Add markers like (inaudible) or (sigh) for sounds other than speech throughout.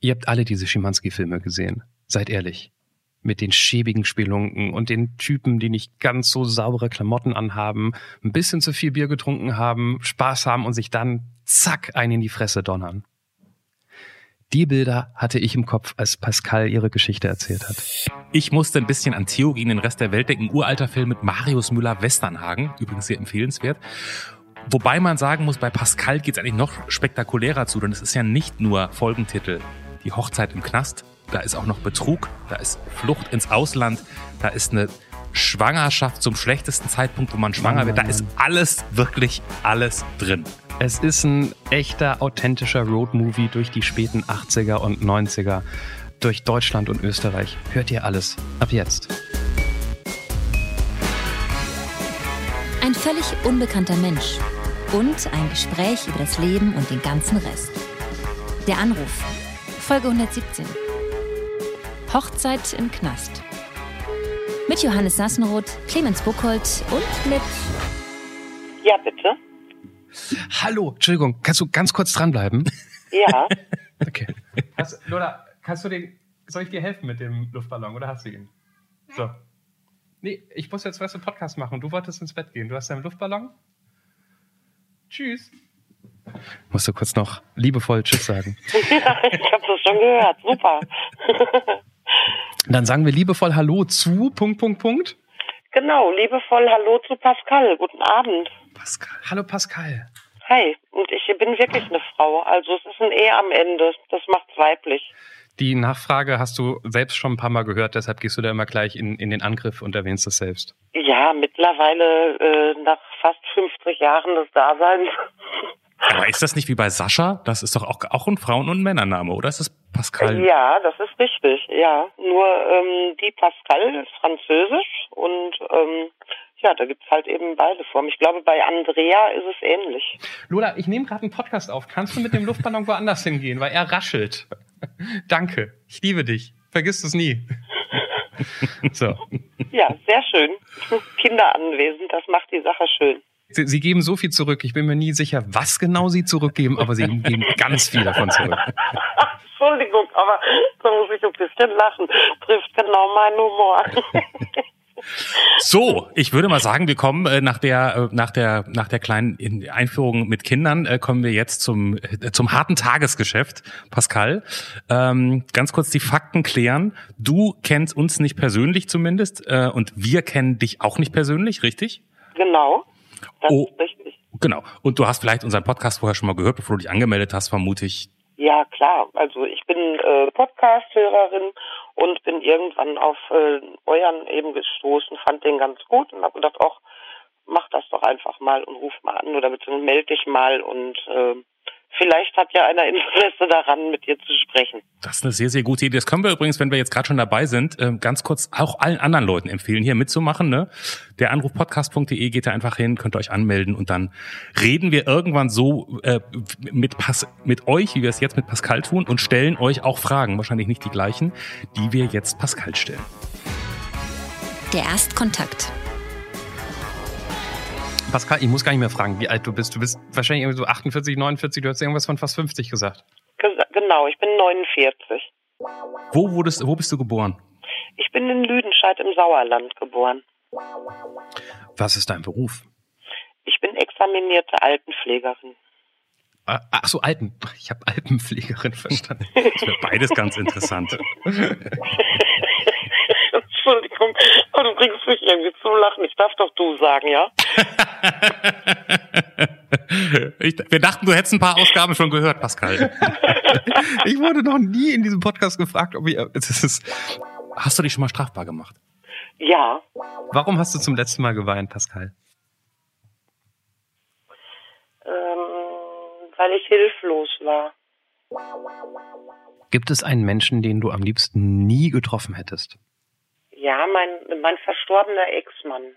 Ihr habt alle diese Schimanski-Filme gesehen. Seid ehrlich. Mit den schäbigen Spelunken und den Typen, die nicht ganz so saubere Klamotten anhaben, ein bisschen zu viel Bier getrunken haben, Spaß haben und sich dann zack einen in die Fresse donnern. Die Bilder hatte ich im Kopf, als Pascal ihre Geschichte erzählt hat. Ich musste ein bisschen an Theo gegen den Rest der Welt denken. Uralter Film mit Marius Müller-Westernhagen. Übrigens sehr empfehlenswert. Wobei man sagen muss, bei Pascal geht es eigentlich noch spektakulärer zu, denn es ist ja nicht nur Folgentitel, die Hochzeit im Knast, da ist auch noch Betrug, da ist Flucht ins Ausland, da ist eine Schwangerschaft zum schlechtesten Zeitpunkt, wo man schwanger wird. Da ist alles, wirklich alles drin. Es ist ein echter, authentischer Roadmovie durch die späten 80er und 90er, durch Deutschland und Österreich. Hört ihr alles. Ab jetzt. Ein völlig unbekannter Mensch und ein Gespräch über das Leben und den ganzen Rest. Der Anruf. Folge 117. Hochzeit im Knast. Mit Johannes Sassenroth, Clemens Buchholz und mit. Ja, bitte. Hallo, Entschuldigung, kannst du ganz kurz dranbleiben? Ja. (laughs) okay. Hast, Lola, kannst du den. Soll ich dir helfen mit dem Luftballon oder hast du ihn? So. Nee, ich muss jetzt was im Podcast machen. Du wolltest ins Bett gehen. Du hast deinen Luftballon? Tschüss. Musst du kurz noch liebevoll Tschüss sagen. (laughs) ja, ich habe das schon gehört. Super. Dann sagen wir liebevoll Hallo zu Punkt, Punkt, Punkt. Genau, liebevoll Hallo zu Pascal. Guten Abend. Pascal. Hallo Pascal. Hi, und ich bin wirklich eine Frau. Also es ist ein E am Ende. Das macht's weiblich. Die Nachfrage hast du selbst schon ein paar Mal gehört, deshalb gehst du da immer gleich in, in den Angriff und erwähnst es selbst. Ja, mittlerweile äh, nach fast 50 Jahren des Daseins. Aber ist das nicht wie bei Sascha? Das ist doch auch, auch ein Frauen- und Männername, oder ist das Pascal? Ja, das ist richtig, ja. Nur ähm, die Pascal ist französisch und ähm, ja, da gibt's halt eben beide Formen. Ich glaube, bei Andrea ist es ähnlich. Lola, ich nehme gerade einen Podcast auf. Kannst du mit dem Luftballon woanders hingehen, weil er raschelt? (laughs) Danke. Ich liebe dich. Vergiss es nie. (laughs) so. Ja, sehr schön. Kinder anwesend, das macht die Sache schön. Sie, sie, geben so viel zurück. Ich bin mir nie sicher, was genau Sie zurückgeben, aber Sie geben ganz viel davon zurück. Entschuldigung, aber da muss ich ein bisschen lachen. Trifft genau meinen Humor. So, ich würde mal sagen, wir kommen äh, nach der äh, nach der nach der kleinen Einführung mit Kindern äh, kommen wir jetzt zum äh, zum harten Tagesgeschäft, Pascal. Ähm, ganz kurz die Fakten klären. Du kennst uns nicht persönlich zumindest äh, und wir kennen dich auch nicht persönlich, richtig? Genau. Das oh, ist richtig. Genau. Und du hast vielleicht unseren Podcast vorher schon mal gehört, bevor du dich angemeldet hast, vermute ich. Ja, klar. Also ich bin äh, Podcast-Hörerin und bin irgendwann auf äh, euren eben gestoßen, fand den ganz gut und habe gedacht, ach, mach das doch einfach mal und ruf mal an oder bitte melde dich mal und äh, vielleicht hat ja einer Interesse daran, mit dir zu sprechen. Das ist eine sehr, sehr gute Idee. Das können wir übrigens, wenn wir jetzt gerade schon dabei sind, ähm, ganz kurz auch allen anderen Leuten empfehlen, hier mitzumachen. Ne? Der Anrufpodcast.de geht da einfach hin, könnt ihr euch anmelden und dann reden wir irgendwann so äh, mit, Pas mit euch, wie wir es jetzt mit Pascal tun und stellen euch auch Fragen, wahrscheinlich nicht die gleichen, die wir jetzt Pascal stellen. Der Erstkontakt. Pascal, ich muss gar nicht mehr fragen, wie alt du bist. Du bist wahrscheinlich irgendwie so 48, 49, du hast irgendwas von fast 50 gesagt. Genau, ich bin 49. Wo, wurdest, wo bist du geboren? Ich bin in Lüdenscheid im Sauerland geboren. Was ist dein Beruf? Ich bin examinierte Altenpflegerin. Ah, ach so, Alten. Ich habe Alpenpflegerin verstanden. (laughs) Das wäre beides ganz interessant. (laughs) Entschuldigung, aber du bringst mich irgendwie zum Lachen. Ich darf doch du sagen, ja? (laughs) ich, wir dachten, du hättest ein paar Ausgaben schon gehört, Pascal. (laughs) ich wurde noch nie in diesem Podcast gefragt, ob ich. Das ist, hast du dich schon mal strafbar gemacht? Ja. Warum hast du zum letzten Mal geweint, Pascal? Ähm, weil ich hilflos war. Gibt es einen Menschen, den du am liebsten nie getroffen hättest? Ja, mein, mein verstorbener Ex-Mann.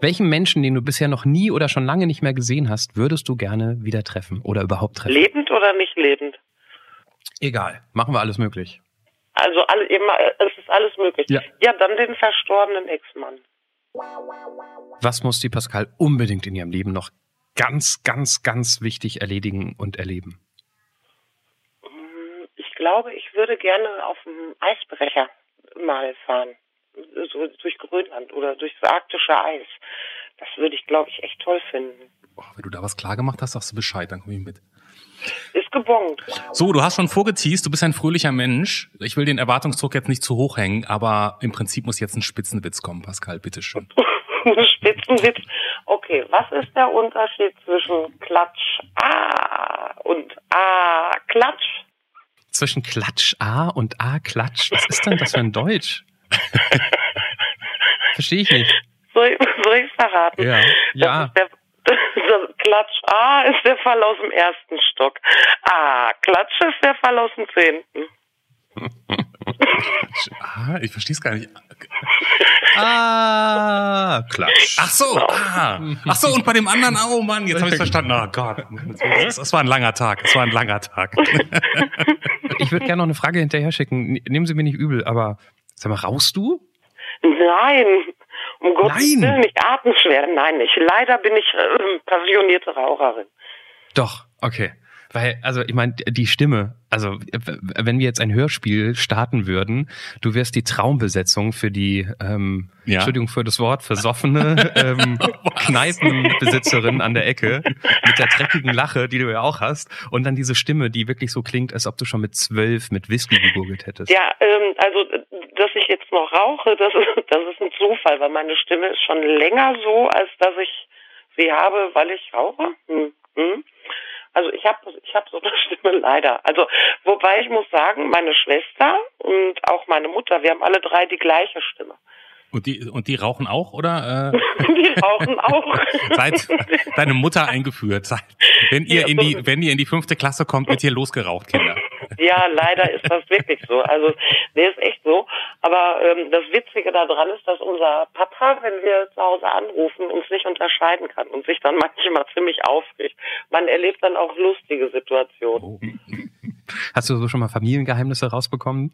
Welchen Menschen, den du bisher noch nie oder schon lange nicht mehr gesehen hast, würdest du gerne wieder treffen oder überhaupt treffen? Lebend oder nicht lebend? Egal, machen wir alles möglich. Also alle, immer, es ist alles möglich. Ja. ja, dann den verstorbenen Ex-Mann. Was muss die Pascal unbedingt in ihrem Leben noch ganz, ganz, ganz wichtig erledigen und erleben? glaube, ich würde gerne auf dem Eisbrecher mal fahren. So durch Grönland oder durchs arktische Eis. Das würde ich, glaube ich, echt toll finden. Boah, wenn du da was klar gemacht hast, sagst du Bescheid, dann komme ich mit. Ist gebongt. So, du hast schon vorgeteased, du bist ein fröhlicher Mensch. Ich will den Erwartungsdruck jetzt nicht zu hoch hängen, aber im Prinzip muss jetzt ein Spitzenwitz kommen, Pascal, bitteschön. (laughs) Spitzenwitz. Okay, was ist der Unterschied zwischen Klatsch A und A Klatsch? Zwischen Klatsch A und A Klatsch? Was ist denn das für ein Deutsch? (laughs) Verstehe ich nicht. Soll ich, soll ich verraten? Ja. Das Ja. der, Klatsch A ist der Fall aus dem ersten Stock. A Klatsch ist der Fall aus dem zehnten. (laughs) Ah, ich verstehe es gar nicht. Ah, Klatsch. Ach so, ah. Ach so, und bei dem anderen, oh Mann, jetzt habe ich verstanden. Oh Gott, das, das war ein langer Tag. Es war ein langer Tag. (laughs) Ich würde gerne noch eine Frage hinterher schicken. Nehmen Sie mir nicht übel, aber sag mal, rauchst du? Nein, um Gottes Nein. Willen, nicht atemschwer. Nein, nicht. Leider bin ich äh, passionierte Raucherin. Doch, okay. Weil, also ich meine, die Stimme, also w- wenn wir jetzt ein Hörspiel starten würden, du wärst die Traumbesetzung für die, ähm, Ja. Entschuldigung für das Wort, versoffene ähm, (laughs) Kneipenbesitzerin an der Ecke mit der dreckigen Lache, die du ja auch hast, und dann diese Stimme, die wirklich so klingt, als ob du schon mit zwölf mit Whisky gegurgelt hättest. Ja, ähm, also dass ich jetzt noch rauche, das ist, das ist ein Zufall, weil meine Stimme ist schon länger so, als dass ich sie habe, weil ich rauche. Hm. Hm. Also ich habe ich hab so eine (laughs) Stimme leider. Also wobei ich muss sagen, meine Schwester und auch meine Mutter, wir haben alle drei die gleiche Stimme. Und die, und die rauchen auch, oder? Äh, (laughs) Die rauchen auch. seit deine Mutter eingeführt. Seit, wenn ihr in die, wenn ihr in die fünfte Klasse kommt, wird hier losgeraucht, Kinder. Ja, leider ist das wirklich so. Also, der ist echt so. Aber ähm, das Witzige daran ist, dass unser Papa, wenn wir zu Hause anrufen, uns nicht unterscheiden kann und sich dann manchmal ziemlich aufregt. Man erlebt dann auch lustige Situationen. Oh. Hast du so schon mal Familiengeheimnisse rausbekommen?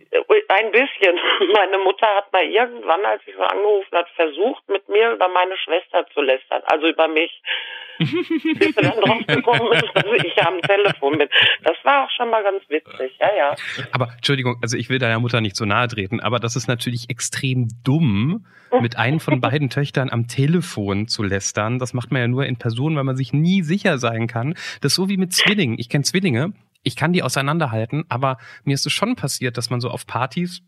Ein bisschen. (laughs) Meine Mutter hat mal irgendwann, als ich so angerufen hat, versucht, mit mir über meine Schwester zu lästern. Also über mich. (laughs) Bis sie dann drauf gekommen ist, dass ich am Telefon bin. Das war auch schon mal ganz witzig. Ja, ja. Aber Entschuldigung, also ich will deiner Mutter nicht so nahe treten, aber das ist natürlich extrem dumm, mit einem von beiden Töchtern am Telefon zu lästern. Das macht man ja nur in Person, weil man sich nie sicher sein kann. Das ist so wie mit Zwillingen. Ich kenne Zwillinge, ich kann die auseinanderhalten, aber mir ist es schon passiert, dass man so auf Partys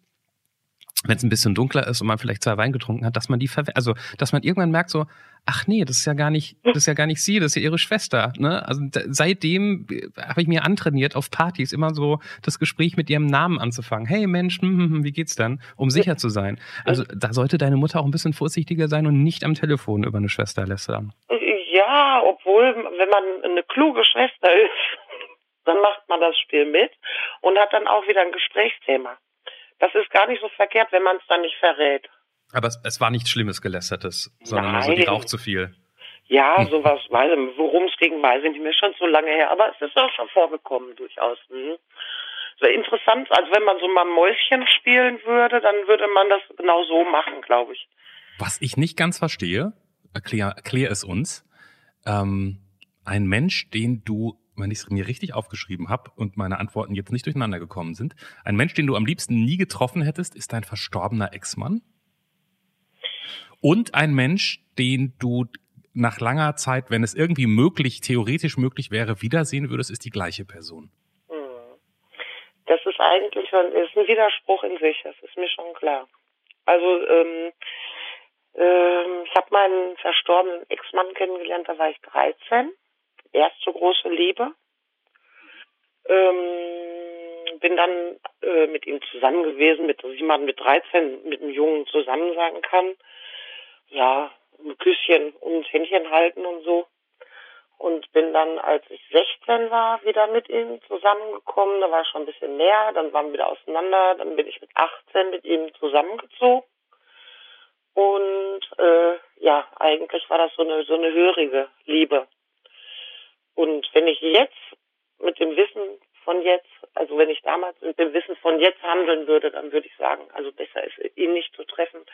wenn es ein bisschen dunkler ist und man vielleicht zwei Wein getrunken hat, dass man die also dass man irgendwann merkt so, ach nee, das ist ja gar nicht, das ist ja gar nicht sie, das ist ja ihre Schwester. Ne? Also seitdem äh, habe ich mir antrainiert, auf Partys immer so das Gespräch mit ihrem Namen anzufangen. Hey Mensch, hm, hm, hm, wie geht's dann? Um sicher zu sein. Also da sollte deine Mutter auch ein bisschen vorsichtiger sein und nicht am Telefon über eine Schwester lästern. Ja, obwohl, wenn man eine kluge Schwester ist, dann macht man das Spiel mit und hat dann auch wieder ein Gesprächsthema. Das ist gar nicht so verkehrt, wenn man es dann nicht verrät. Aber es, es war nichts Schlimmes Gelästertes, sondern nur so, die Nein. raucht zu viel. Ja, sowas, weiß ich, worum es ging, weiß ich nicht mehr, schon so lange her, aber es ist auch schon vorgekommen, durchaus. Mhm. So interessant, also wenn man so mal Mäuschen spielen würde, dann würde man das genau so machen, glaube ich. Was ich nicht ganz verstehe, erklär, erklär es uns. Ähm, ein Mensch, den du, wenn ich es mir richtig aufgeschrieben habe und meine Antworten jetzt nicht durcheinander gekommen sind, ein Mensch, den du am liebsten nie getroffen hättest, ist dein verstorbener Ex-Mann. Und ein Mensch, den du nach langer Zeit, wenn es irgendwie möglich, theoretisch möglich wäre, wiedersehen würdest, ist die gleiche Person. Hm. Das ist eigentlich schon, ist ein Widerspruch in sich, das ist mir schon klar. Also, ähm, ähm, ich habe meinen verstorbenen Ex-Mann kennengelernt, da war ich 13. Erste große Liebe. Ähm, bin dann äh, mit ihm zusammen gewesen, mit wie man mit 13 mit einem Jungen zusammen sagen kann. Ja, ein Küsschen und Händchen halten und so. Und bin dann, als ich 16 war, wieder mit ihm zusammengekommen. Da war schon ein bisschen mehr, dann waren wir wieder auseinander. Dann bin ich mit 18 mit ihm zusammengezogen. Und äh, ja, eigentlich war das so eine so eine hörige Liebe. Und wenn ich jetzt mit dem Wissen von jetzt, also wenn ich damals mit dem Wissen von jetzt handeln würde, dann würde ich sagen, also besser ist ihn nicht zu treffen,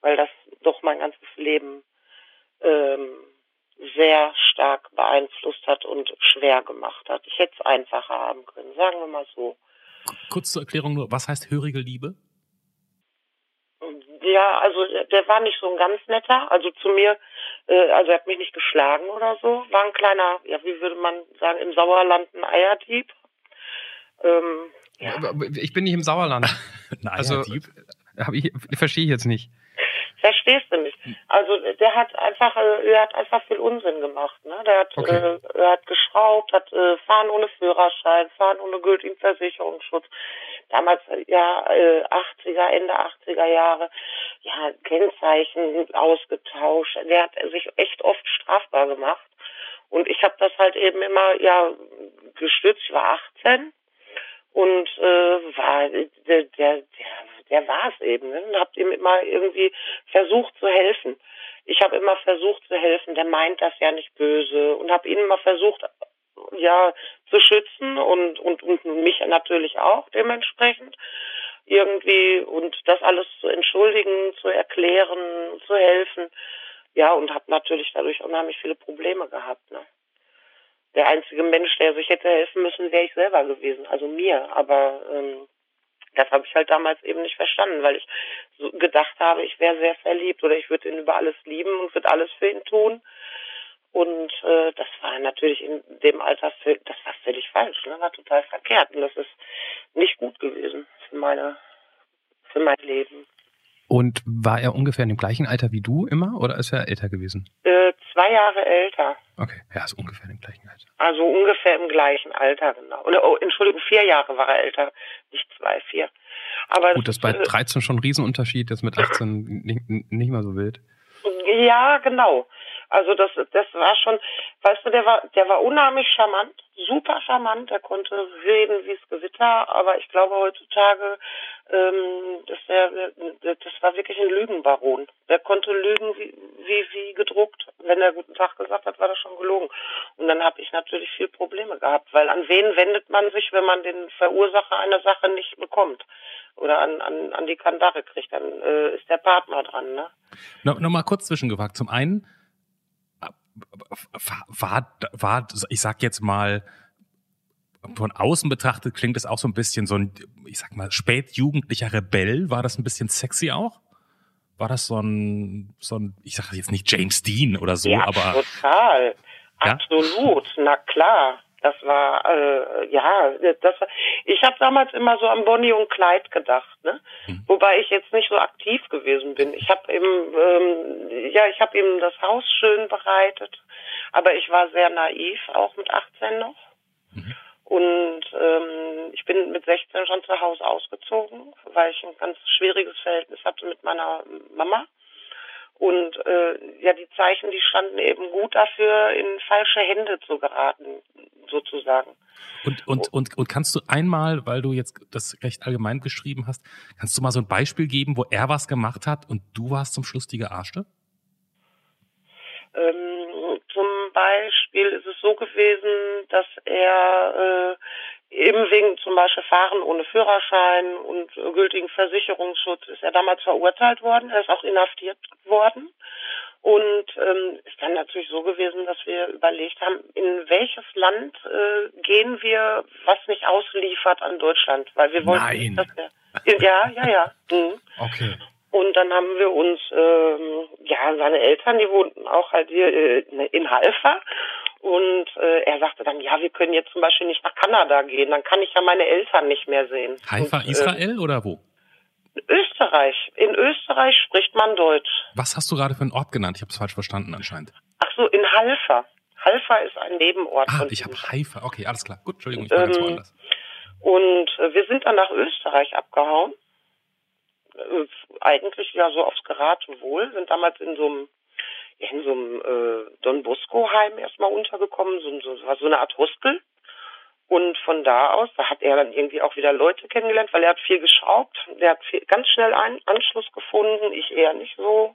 weil das doch mein ganzes Leben ähm, sehr stark beeinflusst hat und schwer gemacht hat. Ich hätte es einfacher haben können, sagen wir mal so. Kurz zur Erklärung nur, was heißt hörige Liebe? Ja, also der war nicht so ein ganz netter. Also zu mir, äh, also er hat mich nicht geschlagen oder so. War ein kleiner, ja, wie würde man sagen, im Sauerland ein Eierdieb. Ähm, ja. Ich bin nicht im Sauerland. (laughs) ein also, Eierdieb? Also, ich, verstehe ich jetzt nicht. Verstehst du nicht? Also der hat einfach, äh, er hat einfach viel Unsinn gemacht. Ne? Der hat, okay. äh, er hat geschraubt, hat äh, fahren ohne Führerschein, fahren ohne gültigen Versicherungsschutz. Damals ja äh, 80er, Ende 80er Jahre, ja Kennzeichen ausgetauscht. Der hat sich echt oft strafbar gemacht. Und ich habe das halt eben immer ja gestützt. Ich war 18 und äh, war der, der, der war es eben. Ne? Und habt ihm immer irgendwie versucht zu helfen. Ich habe immer versucht zu helfen. Der meint das ja nicht böse und habe ihn immer versucht ja zu schützen und und und mich natürlich auch dementsprechend irgendwie und das alles zu entschuldigen, zu erklären, zu helfen. Ja, und habe natürlich dadurch unheimlich viele Probleme gehabt. Ne? der einzige Mensch, der sich hätte helfen müssen, wäre ich selber gewesen, also mir. Aber ähm, das habe ich halt damals eben nicht verstanden, weil ich so gedacht habe, ich wäre sehr verliebt oder ich würde ihn über alles lieben und würde alles für ihn tun. Und äh, das war natürlich in dem Alter, das war völlig falsch, ne? war total verkehrt und das ist nicht gut gewesen für meine, für mein Leben. Und war er ungefähr in dem gleichen Alter wie du immer oder ist er älter gewesen? Äh, zwei Jahre älter. Okay, ja, ist ungefähr im gleichen Alter. Also ungefähr im gleichen Alter, genau. Oder, oh, Entschuldigung, vier Jahre war er älter, nicht zwei, vier. Aber Gut, das ist bei 13 äh, schon ein Riesenunterschied, das mit 18 nicht, nicht mal so wild. Ja, genau. Also das, das war schon, weißt du, der war, der war unheimlich charmant, super charmant. Er konnte reden wie es Gewitter, aber ich glaube heutzutage, ähm, dass der, das war wirklich ein Lügenbaron. Der konnte lügen wie, wie, wie gedruckt. Wenn er guten Tag gesagt hat, war das schon gelogen. Und dann habe ich natürlich viel Probleme gehabt, weil an wen wendet man sich, wenn man den Verursacher einer Sache nicht bekommt? oder an, an, an die Kandare kriegt, dann äh, ist der Partner dran. Ne? No, Nochmal kurz zwischengefragt. Zum einen, war, war, ich sag jetzt mal, von außen betrachtet klingt es auch so ein bisschen so ein, ich sag mal, spätjugendlicher Rebell. War das ein bisschen sexy auch? War das so ein, so ein, ich sag jetzt nicht James Dean oder so, ja, aber. Total. Ja? Absolut. Na klar. Das war äh, ja, das war, ich habe damals immer so an Bonnie und Clyde gedacht, ne? Mhm. Wobei ich jetzt nicht so aktiv gewesen bin. Ich habe eben ähm, ja, ich habe ihm das Haus schön bereitet, aber ich war sehr naiv, auch mit 18 noch. Mhm. Und ähm, ich bin mit 16 schon zu Hause ausgezogen, weil ich ein ganz schwieriges Verhältnis hatte mit meiner Mama. Und äh, ja, die Zeichen, die standen eben gut dafür, in falsche Hände zu geraten, sozusagen. Und, und, und, und kannst du einmal, weil du jetzt das recht allgemein geschrieben hast, kannst du mal so ein Beispiel geben, wo er was gemacht hat und du warst zum Schluss die Gearschte? Ähm, zum Beispiel ist es so gewesen, dass er äh, eben wegen zum Beispiel Fahren ohne Führerschein und gültigen Versicherungsschutz ist er damals verurteilt worden. Er ist auch inhaftiert worden. Und ähm, ist dann natürlich so gewesen, dass wir überlegt haben, in welches Land äh, gehen wir, was nicht ausliefert an Deutschland, weil wir wollten, Nein. dass wir, ja, ja, ja. Mhm. Okay. Und dann haben wir uns, ähm, ja, seine Eltern, die wohnten auch halt hier äh, in Halfa. Und äh, er sagte dann, ja, wir können jetzt zum Beispiel nicht nach Kanada gehen, dann kann ich ja meine Eltern nicht mehr sehen. Haifa, und, äh, Israel oder wo? Österreich. In Österreich spricht man Deutsch. Was hast du gerade für einen Ort genannt? Ich habe es falsch verstanden anscheinend. Ach so, in Halfa. Halfa ist ein Nebenort. Ah, ich habe Haifa. Okay, alles klar. Gut, Entschuldigung, ich war ähm, ganz woanders. Und äh, wir sind dann nach Österreich abgehauen. Äh, eigentlich ja so aufs Geratewohl. Sind damals in so einem in so einem äh, Don Bosco Heim erstmal untergekommen, so, so, so eine Art Hostel. Und von da aus, da hat er dann irgendwie auch wieder Leute kennengelernt, weil er hat viel geschraubt. Der hat viel, ganz schnell einen Anschluss gefunden, ich eher nicht so.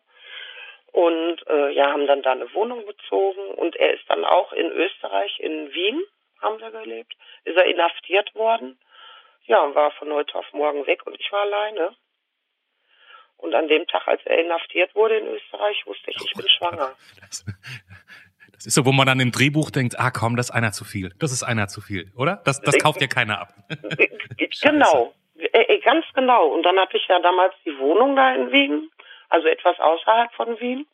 Und äh, ja, haben dann da eine Wohnung bezogen. Und er ist dann auch in Österreich, in Wien, haben wir gelebt, ist er inhaftiert worden. Ja, und war von heute auf morgen weg und ich war alleine. Und an dem Tag, als er inhaftiert wurde in Österreich, wusste ich, ich bin schwanger. Das, Das ist so, wo man dann im Drehbuch denkt, ah komm, das ist einer zu viel. Das ist einer zu viel, oder? Das, das kauft ja keiner ab. (laughs) genau, äh, äh, ganz genau. Und dann hatte ich ja damals die Wohnung da in Wien, also etwas außerhalb von Wien.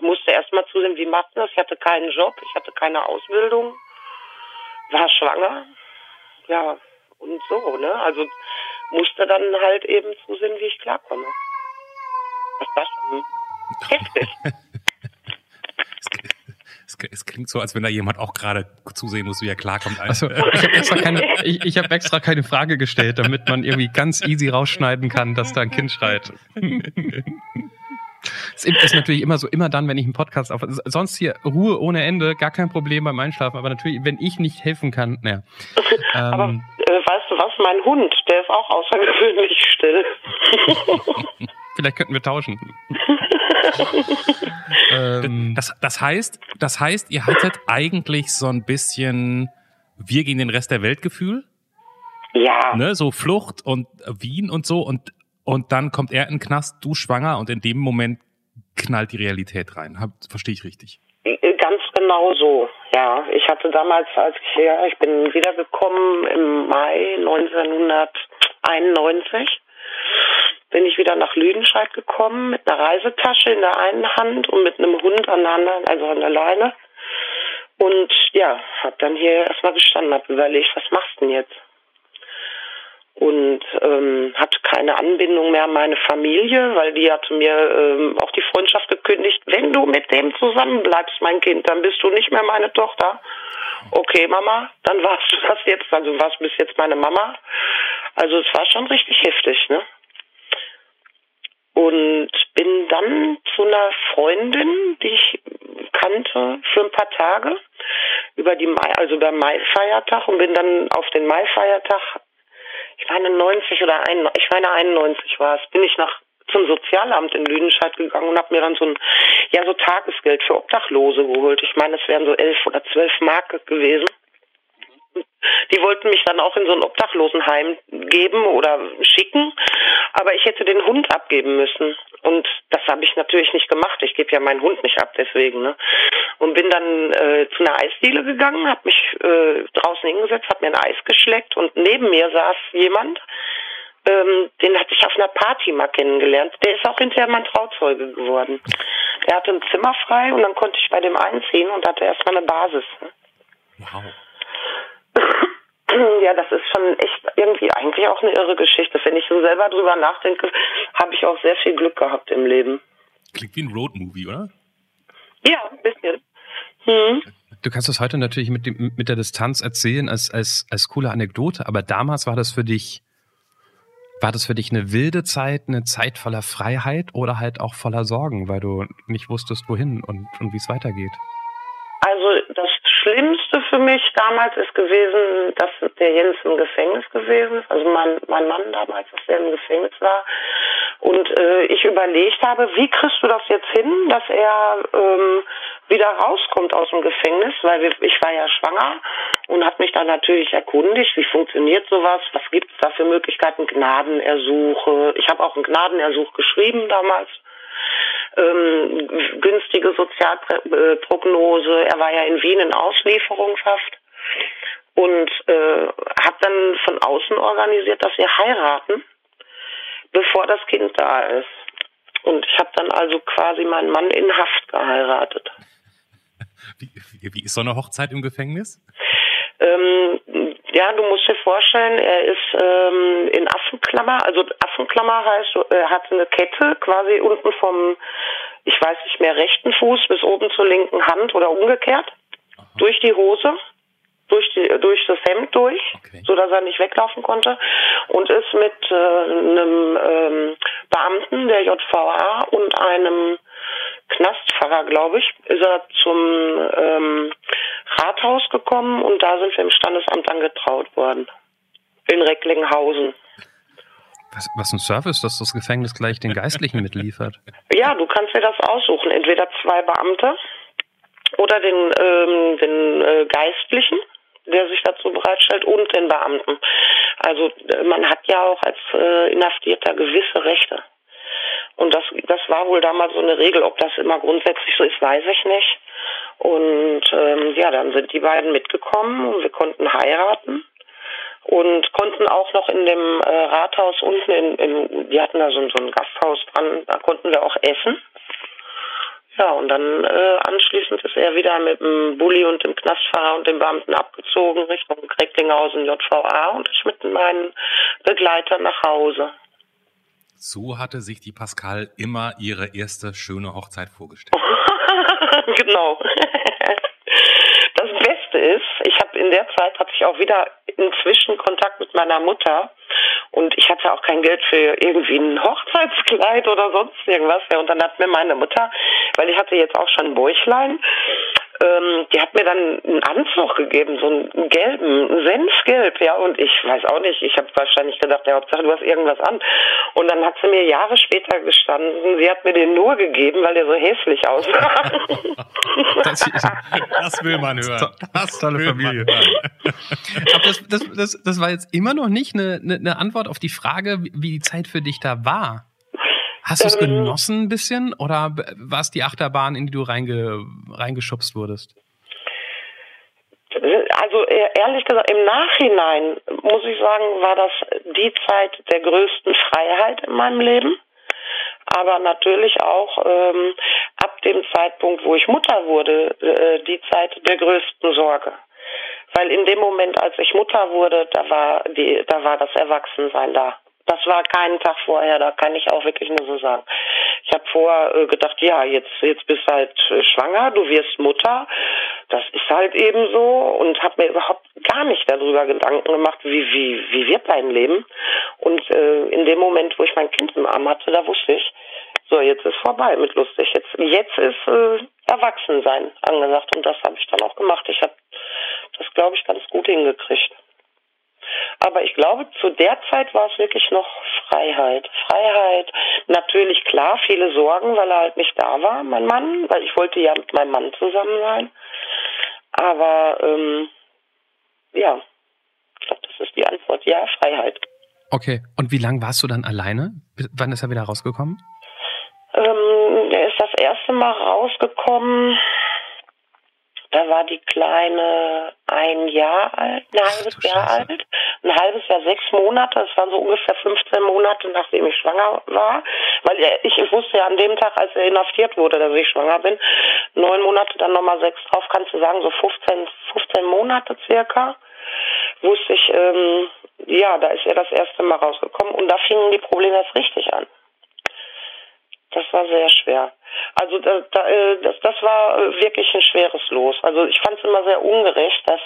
Musste erst mal zusehen, wie macht man das? Ich hatte keinen Job, ich hatte keine Ausbildung, war schwanger. Ja, und so, ne? Also musste dann halt eben zusehen, wie ich klarkomme. Das war schon heftig. (laughs) Es klingt so, als wenn da jemand auch gerade zusehen muss, wie er klarkommt. Also, ich habe extra, keine, ich, ich hab extra keine Frage gestellt, damit man irgendwie ganz easy rausschneiden kann, dass da ein Kind schreit. (laughs) Es ist natürlich immer so, immer dann, wenn ich einen Podcast auf, sonst hier Ruhe ohne Ende, gar kein Problem beim Einschlafen, aber natürlich, wenn ich nicht helfen kann, naja. (laughs) Ähm, aber äh, weißt du was, mein Hund, der ist auch außergewöhnlich still. Vielleicht könnten wir tauschen. (laughs) ähm, das, das heißt, das heißt, ihr hattet eigentlich so ein bisschen wir gegen den Rest der Welt Gefühl. Ja. Ne, so Flucht und Wien und so und und dann kommt er in den Knast, du schwanger und in dem Moment knallt die Realität rein. Verstehe ich richtig? Ganz genau so, ja. Ich hatte damals, als ich ja, ich bin wiedergekommen im Mai 1991 bin ich wieder nach Lüdenscheid gekommen mit einer Reisetasche in der einen Hand und mit einem Hund an der anderen, also an der Leine. Und ja, habe dann hier erstmal gestanden, habe überlegt, was machst du denn jetzt? Und ähm, hatte keine Anbindung mehr an meine Familie, weil die hatte mir ähm, auch die Freundschaft gekündigt. Wenn du mit dem zusammenbleibst, mein Kind, dann bist du nicht mehr meine Tochter. Okay, Mama, dann warst du das jetzt, also warst bis jetzt meine Mama. Also es war schon richtig heftig, ne? Und bin dann zu einer Freundin, die ich kannte, für ein paar Tage über die Mai, also über Mai-Feiertag und bin dann auf den Mai-Feiertag, ich meine 90 oder ein, ich meine 91 war es, bin ich nach zum Sozialamt in Lüdenscheid gegangen und habe mir dann so ein ja so Tagesgeld für Obdachlose geholt. Ich meine, es wären so elf oder zwölf Mark gewesen. Die wollten mich dann auch in so ein Obdachlosenheim geben oder schicken, aber ich hätte den Hund abgeben müssen. Und das habe ich natürlich nicht gemacht. Ich gebe ja meinen Hund nicht ab, deswegen. Ne? Und bin dann äh, zu einer Eisdiele gegangen, habe mich äh, draußen hingesetzt, habe mir ein Eis geschleckt und neben mir saß jemand, ähm, den hatte ich auf einer Party mal kennengelernt. Der ist auch hinterher mein Trauzeuge geworden. Der hatte ein Zimmer frei und dann konnte ich bei dem einziehen und hatte erstmal eine Basis. Ne? Wow. Ja, das ist schon echt irgendwie eigentlich auch eine irre Geschichte. Wenn ich so selber drüber nachdenke, habe ich auch sehr viel Glück gehabt im Leben. Klingt wie ein Roadmovie, oder? Ja, ein bisschen. Hm. Du kannst das heute natürlich mit, dem, mit der Distanz erzählen als, als, als coole Anekdote, aber damals war das für dich, war das für dich eine wilde Zeit, eine Zeit voller Freiheit oder halt auch voller Sorgen, weil du nicht wusstest, wohin und, und wie es weitergeht? Also mich damals ist gewesen, dass der Jens im Gefängnis gewesen ist. Also mein, mein Mann damals, dass der im Gefängnis war. Und äh, ich überlegt habe, wie kriegst du das jetzt hin, dass er ähm, wieder rauskommt aus dem Gefängnis, weil wir, ich war ja schwanger und habe mich dann natürlich erkundigt, wie funktioniert sowas, was gibt es da für Möglichkeiten, Gnadenersuche. Ich habe auch einen Gnadenersuch geschrieben damals ähm, günstige Sozialprognose. Er war ja in Wien in Auslieferungshaft und äh, hat dann von außen organisiert, dass wir heiraten, bevor das Kind da ist. Und ich habe dann also quasi meinen Mann in Haft geheiratet. (laughs) Wie, wie ist so eine Hochzeit im Gefängnis? Ähm, ja, du musst dir vorstellen, er ist ähm, in Affenklammer, also Affenklammer heißt, er hat eine Kette quasi unten vom, ich weiß nicht mehr, rechten Fuß bis oben zur linken Hand oder umgekehrt, Aha. durch die Hose, durch, die, durch das Hemd durch, okay. so dass er nicht weglaufen konnte und ist mit äh, einem ähm, Beamten der JVA und einem Knastpfarrer, glaube ich, ist er zum ähm, Rathaus gekommen und da sind wir im Standesamt angetraut worden. In Recklinghausen. Was, was ein Service, dass das Gefängnis gleich den Geistlichen mitliefert. Ja, du kannst dir das aussuchen. Entweder zwei Beamte oder den, ähm, den äh, Geistlichen, der sich dazu bereitstellt, und den Beamten. Also äh, man hat ja auch als äh, Inhaftierter gewisse Rechte. Und das, das war wohl damals so eine Regel. Ob das immer grundsätzlich so ist, weiß ich nicht. Und ähm, ja, dann sind die beiden mitgekommen und wir konnten heiraten und konnten auch noch in dem äh, Rathaus unten, in, in, die hatten da so, so ein Gasthaus dran, da konnten wir auch essen. Ja, und dann äh, anschließend ist er wieder mit dem Bulli und dem Knastfahrer und dem Beamten abgezogen Richtung Krecklinghausen JVA und ich mit meinen Begleitern nach Hause. So hatte sich die Pascal immer ihre erste schöne Hochzeit vorgestellt. (laughs) genau. (laughs) Das Beste ist, ich habe in der Zeit hatte ich auch wieder inzwischen Kontakt mit meiner Mutter und ich hatte auch kein Geld für irgendwie ein Hochzeitskleid oder sonst irgendwas. Und dann hat mir meine Mutter, weil ich hatte jetzt auch schon ein Bäuchlein, ähm, die hat mir dann einen Anzug gegeben, so einen gelben, einen Senfgelb, ja, und ich weiß auch nicht, ich habe wahrscheinlich gedacht, ja, Hauptsache du hast irgendwas an. Und dann hat sie mir Jahre später gestanden, sie hat mir den nur gegeben, weil der so hässlich aussah. (laughs) das, das, will man hören. Das tolle Familie. Aber das, das, das, das war jetzt immer noch nicht eine, eine Antwort auf die Frage, wie die Zeit für dich da war. Hast du es ähm, genossen ein bisschen oder war es die Achterbahn, in die du reinge, reingeschubst wurdest? Also e-, ehrlich gesagt, im Nachhinein muss ich sagen, war das die Zeit der größten Freiheit in meinem Leben. Aber natürlich auch ähm, ab dem Zeitpunkt, wo ich Mutter wurde, äh, die Zeit der größten Sorge. Weil in dem Moment, als ich Mutter wurde, da war die, da war das Erwachsensein da. Das war keinen Tag vorher, da kann ich auch wirklich nur so sagen. Ich habe vorher äh, gedacht, ja, jetzt, jetzt bist du halt äh, schwanger, du wirst Mutter. Das ist halt eben so und habe mir überhaupt gar nicht darüber Gedanken gemacht, wie, wie, wie wird dein Leben. Und äh, in dem Moment, wo ich mein Kind im Arm hatte, da wusste ich, so, jetzt ist vorbei mit lustig. Jetzt, jetzt ist äh, Erwachsensein angesagt und das habe ich dann auch gemacht. Ich habe das, glaube ich, ganz gut hingekriegt. Aber ich glaube, zu der Zeit war es wirklich noch Freiheit. Freiheit, natürlich klar, viele Sorgen, weil er halt nicht da war, mein Mann, weil ich wollte ja mit meinem Mann zusammen sein. Aber ähm, ja, ich glaube, das ist die Antwort. Ja, Freiheit. Okay, und wie lange warst du dann alleine? Wann ist er wieder rausgekommen? Ähm, er ist das erste Mal rausgekommen da war die Kleine ein Jahr alt, ein halbes Ach, Jahr Scheiße. alt, ein halbes Jahr sechs Monate. Das waren so ungefähr 15 Monate, nachdem ich schwanger war. Weil ich, ich wusste ja an dem Tag, als er inhaftiert wurde, dass ich schwanger bin, neun Monate, dann nochmal sechs drauf, kannst du sagen, so 15, 15 Monate circa, wusste ich, ähm, ja, da ist er das erste Mal rausgekommen und da fingen die Probleme erst richtig an. Das war sehr schwer. Also da, da, äh, das, das war äh, wirklich ein schweres Los. Also ich fand es immer sehr ungerecht, dass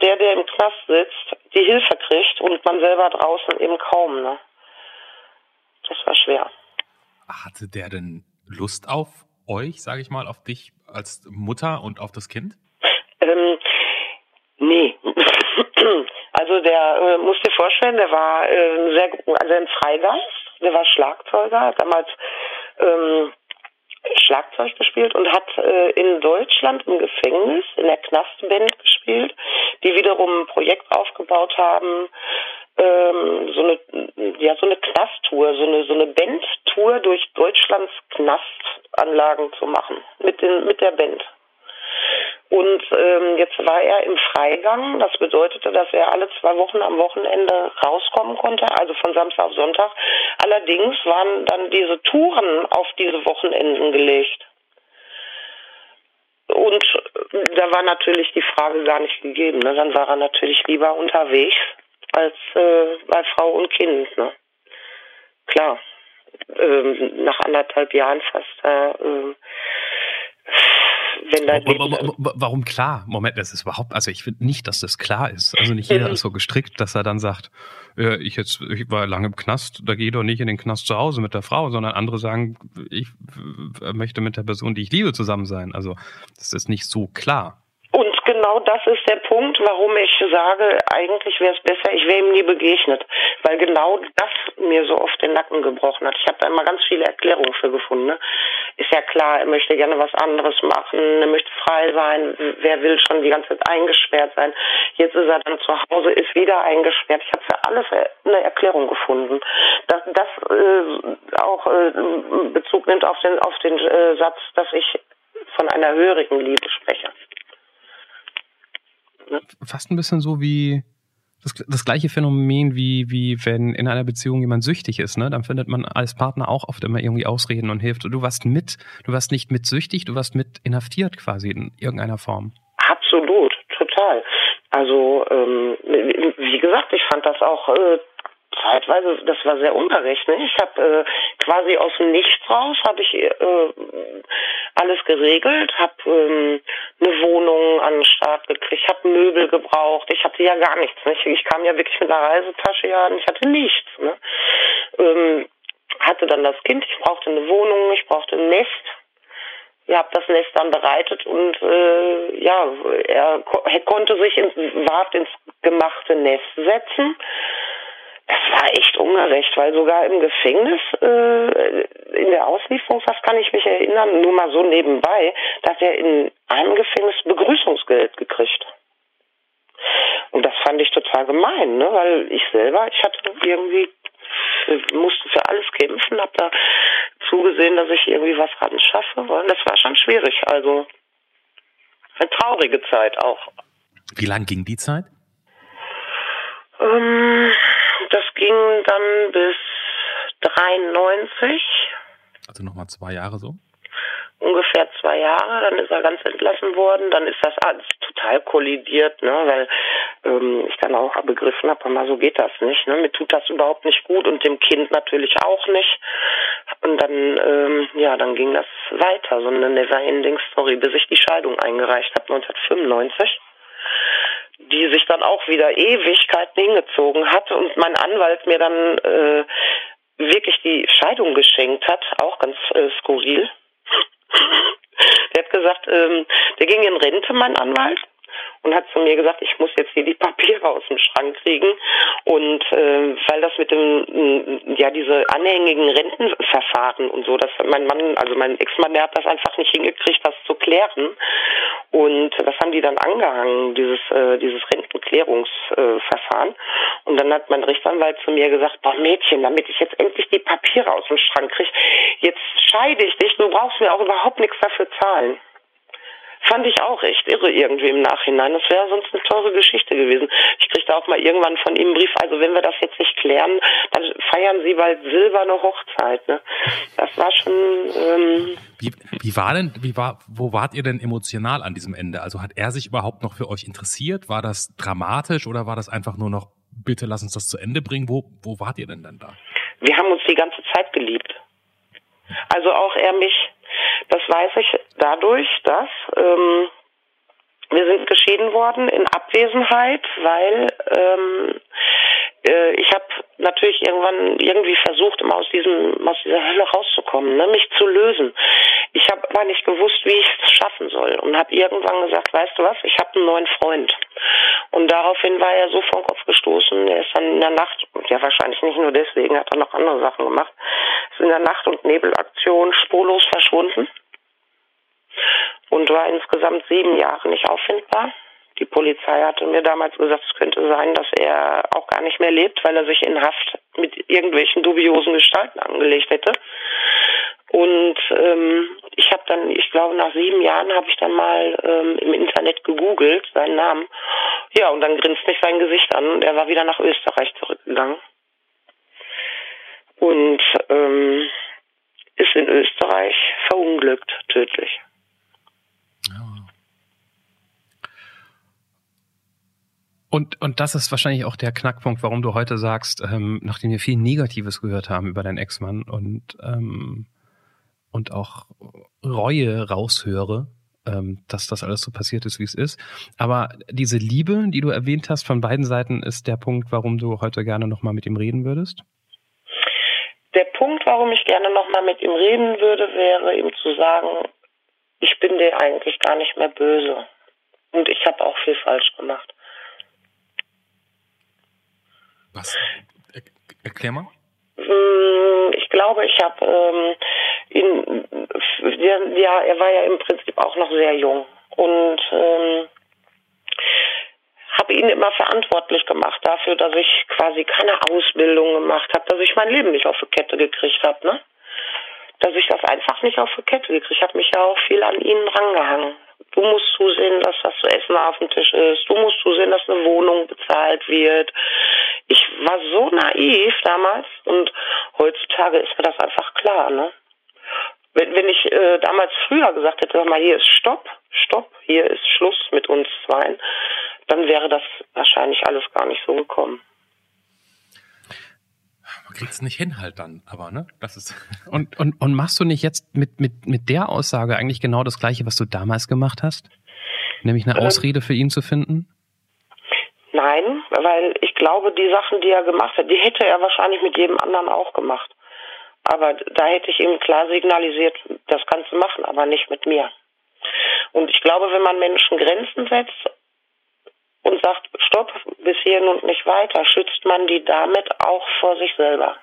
der, der im Knast sitzt, die Hilfe kriegt und man selber draußen eben kaum. Ne? Das war schwer. Hatte der denn Lust auf euch, sage ich mal, auf dich als Mutter und auf das Kind? Ähm, nee. (clears throat) also der, äh, musst dir vorstellen, der war äh, sehr, also ein Freigeist, der war Schlagzeuger, damals ähm, Schlagzeug gespielt und hat äh, in Deutschland im Gefängnis in der Knastband gespielt, die wiederum ein Projekt aufgebaut haben, ähm, so eine ja so eine Knasttour, so eine so eine Bandtour durch Deutschlands Knastanlagen zu machen mit den mit der Band. Und ähm, jetzt war er im Freigang. Das bedeutete, dass er alle zwei Wochen am Wochenende rauskommen konnte, also von Samstag auf Sonntag. Allerdings waren dann diese Touren auf diese Wochenenden gelegt. Und da war natürlich die Frage gar nicht gegeben. Ne? Dann war er natürlich lieber unterwegs als äh, bei Frau und Kind. Ne? Klar, ähm, nach anderthalb Jahren fast. Äh, wenn Leben Warum klar? Moment, das ist überhaupt, also ich finde nicht, dass das klar ist. Also nicht jeder mhm. ist so gestrickt, dass er dann sagt, äh, ich jetzt, ich war lange im Knast, da gehe ich doch nicht in den Knast zu Hause mit der Frau, sondern andere sagen, ich möchte mit der Person, die ich liebe, zusammen sein. Also das ist nicht so klar. Und genau das ist Punkt, warum ich sage, eigentlich wäre es besser, ich wäre ihm nie begegnet. Weil genau das mir so oft den Nacken gebrochen hat. Ich habe da immer ganz viele Erklärungen für gefunden. Ne? Ist ja klar, er möchte gerne was anderes machen, er möchte frei sein, wer will schon die ganze Zeit eingesperrt sein. Jetzt ist er dann zu Hause, ist wieder eingesperrt. Ich habe für alles eine Erklärung gefunden. Dass das äh, auch äh, Bezug nimmt auf den, auf den äh, Satz, dass ich von einer höheren Liebe spreche. Ne? Fast ein bisschen so wie das, das gleiche Phänomen wie, wie wenn in einer Beziehung jemand süchtig ist, ne? Dann findet man als Partner auch oft immer irgendwie Ausreden und hilft. Du warst mit, du warst nicht mit süchtig, du warst mit inhaftiert quasi in irgendeiner Form. Absolut, total. Also ähm, wie gesagt, ich fand das auch äh, zeitweise, das war sehr unberechnet. Ich habe äh, quasi aus dem Nichts raus, habe ich äh, alles geregelt, habe ähm, eine Wohnung an den Start gekriegt, ich habe Möbel gebraucht, ich hatte ja gar nichts. Nicht? Ich kam ja wirklich mit einer Reisetasche ja und ich hatte nichts. Ne? Ähm, hatte dann das Kind, ich brauchte eine Wohnung, ich brauchte ein Nest. Ich habe das Nest dann bereitet und äh, ja, er, er konnte sich ins, wart ins gemachte Nest setzen das war echt ungerecht, weil sogar im Gefängnis, äh, in der Auslieferungshaft kann ich mich erinnern, nur mal so nebenbei, dass er in einem Gefängnis Begrüßungsgeld gekriegt. Und das fand ich total gemein, ne? weil ich selber, ich hatte irgendwie, musste für alles kämpfen, habe da zugesehen, dass ich irgendwie was ran schaffe. Und das war schon schwierig. Also eine traurige Zeit auch. Wie lang ging die Zeit? Ähm, das ging dann bis 93. Also nochmal zwei Jahre so? Ungefähr zwei Jahre, dann ist er ganz entlassen worden, dann ist das alles total kollidiert, ne, weil ähm, ich dann auch begriffen habe, mal so geht das nicht, ne, mir tut das überhaupt nicht gut und dem Kind natürlich auch nicht. Und dann, ähm, ja, dann ging das weiter, so eine never-ending Story, bis ich die Scheidung eingereicht habe, 1995 die sich dann auch wieder Ewigkeiten hingezogen hat und mein Anwalt mir dann äh, wirklich die Scheidung geschenkt hat, auch ganz äh, skurril. (laughs) der hat gesagt, ähm, der ging in Rente, mein Anwalt, und hat zu mir gesagt, ich muss jetzt hier die (laughs) Papiere aus dem Schrank kriegen. Und äh, weil das mit dem, ja, diese anhängigen Rentenverfahren und so, dass mein Mann, also mein Ex-Mann, der hat das einfach nicht hingekriegt, das zu klären. Und das haben die dann angehangen, dieses, äh, dieses Rentenklärungsverfahren. Und dann hat mein Rechtsanwalt zu mir gesagt, boah Mädchen, damit ich jetzt endlich die Papiere aus dem Schrank kriege, jetzt scheide ich dich, du brauchst mir auch überhaupt nichts dafür zahlen. Fand ich auch echt irre irgendwie im Nachhinein. Das wäre sonst eine teure Geschichte gewesen. Ich kriegte auch mal irgendwann von ihm einen Brief, also wenn wir das jetzt nicht klären, dann feiern sie bald silberne Hochzeit. Ne? Das war schon. Ähm wie, wie war denn, wie war, wo wart ihr denn emotional an diesem Ende? Also hat er sich überhaupt noch für euch interessiert? War das dramatisch oder war das einfach nur noch, bitte lass uns das zu Ende bringen? Wo, wo wart ihr denn dann da? Wir haben uns die ganze Zeit geliebt. Also auch er mich. Das weiß ich dadurch, dass ähm, wir sind geschieden worden in Abwesenheit, weil ähm, äh, ich habe natürlich irgendwann irgendwie versucht, um aus diesem aus dieser Hölle rauszukommen, ne, mich zu lösen. Ich habe aber nicht gewusst, wie ich es schaffen soll und habe irgendwann gesagt, weißt du was, ich habe einen neuen Freund. Und daraufhin war er so vom Kopf gestoßen. Er ist dann in der Nacht, ja wahrscheinlich nicht nur deswegen, hat er noch andere Sachen gemacht, ist in der Nacht- und Nebelaktion spurlos verschwunden und war insgesamt sieben Jahre nicht auffindbar. Die Polizei hatte mir damals gesagt, es könnte sein, dass er auch gar nicht mehr lebt, weil er sich in Haft mit irgendwelchen dubiosen Gestalten angelegt hätte. Und ähm, ich habe dann, ich glaube, nach sieben Jahren habe ich dann mal ähm, im Internet gegoogelt, seinen Namen. Ja, und dann grinst mich sein Gesicht an und er war wieder nach Österreich zurückgegangen. Und ähm, ist in Österreich verunglückt, tödlich. Und, und das ist wahrscheinlich auch der Knackpunkt, warum du heute sagst, ähm, nachdem wir viel Negatives gehört haben über deinen Ex-Mann und, ähm, und auch Reue raushöre, ähm, dass das alles so passiert ist, wie es ist. Aber diese Liebe, die du erwähnt hast von beiden Seiten, ist der Punkt, warum du heute gerne nochmal mit ihm reden würdest? Der Punkt, warum ich gerne nochmal mit ihm reden würde, wäre ihm zu sagen, ich bin dir eigentlich gar nicht mehr böse Und ich habe auch viel falsch gemacht. Was? Er erklär mal. Mm, ich glaube, ich habe ähm, ihn, ja, er war ja im Prinzip auch noch sehr jung und ähm, habe ihn immer verantwortlich gemacht dafür, dass ich quasi keine Ausbildung gemacht habe, dass ich mein Leben nicht auf die Kette gekriegt habe, ne? Dass ich das einfach nicht auf die Kette gekriegt. Ich habe mich ja auch viel an ihn rangehangen. Du musst zusehen, dass das zu essen auf dem Tisch ist. Du musst zusehen, dass eine Wohnung bezahlt wird. Ich war so naiv damals und heutzutage ist mir das einfach klar, ne? Wenn, wenn ich äh, damals früher gesagt hätte, sag mal, hier ist Stopp, Stopp, hier ist Schluss mit uns zweien, dann wäre das wahrscheinlich alles gar nicht so gekommen. Man kriegt es nicht hin halt dann, aber ne? Das ist (laughs) und, und, und machst du nicht jetzt mit, mit, mit der Aussage eigentlich genau das gleiche, was du damals gemacht hast? Nämlich eine ähm, Ausrede für ihn zu finden? Nein, weil ich glaube, die Sachen, die er gemacht hat, die hätte er wahrscheinlich mit jedem anderen auch gemacht. Aber da hätte ich ihm klar signalisiert, das kannst du machen, aber nicht mit mir. Und ich glaube, wenn man Menschen Grenzen setzt und sagt, stopp, bis hierhin und nicht weiter, schützt man die damit auch vor sich selber.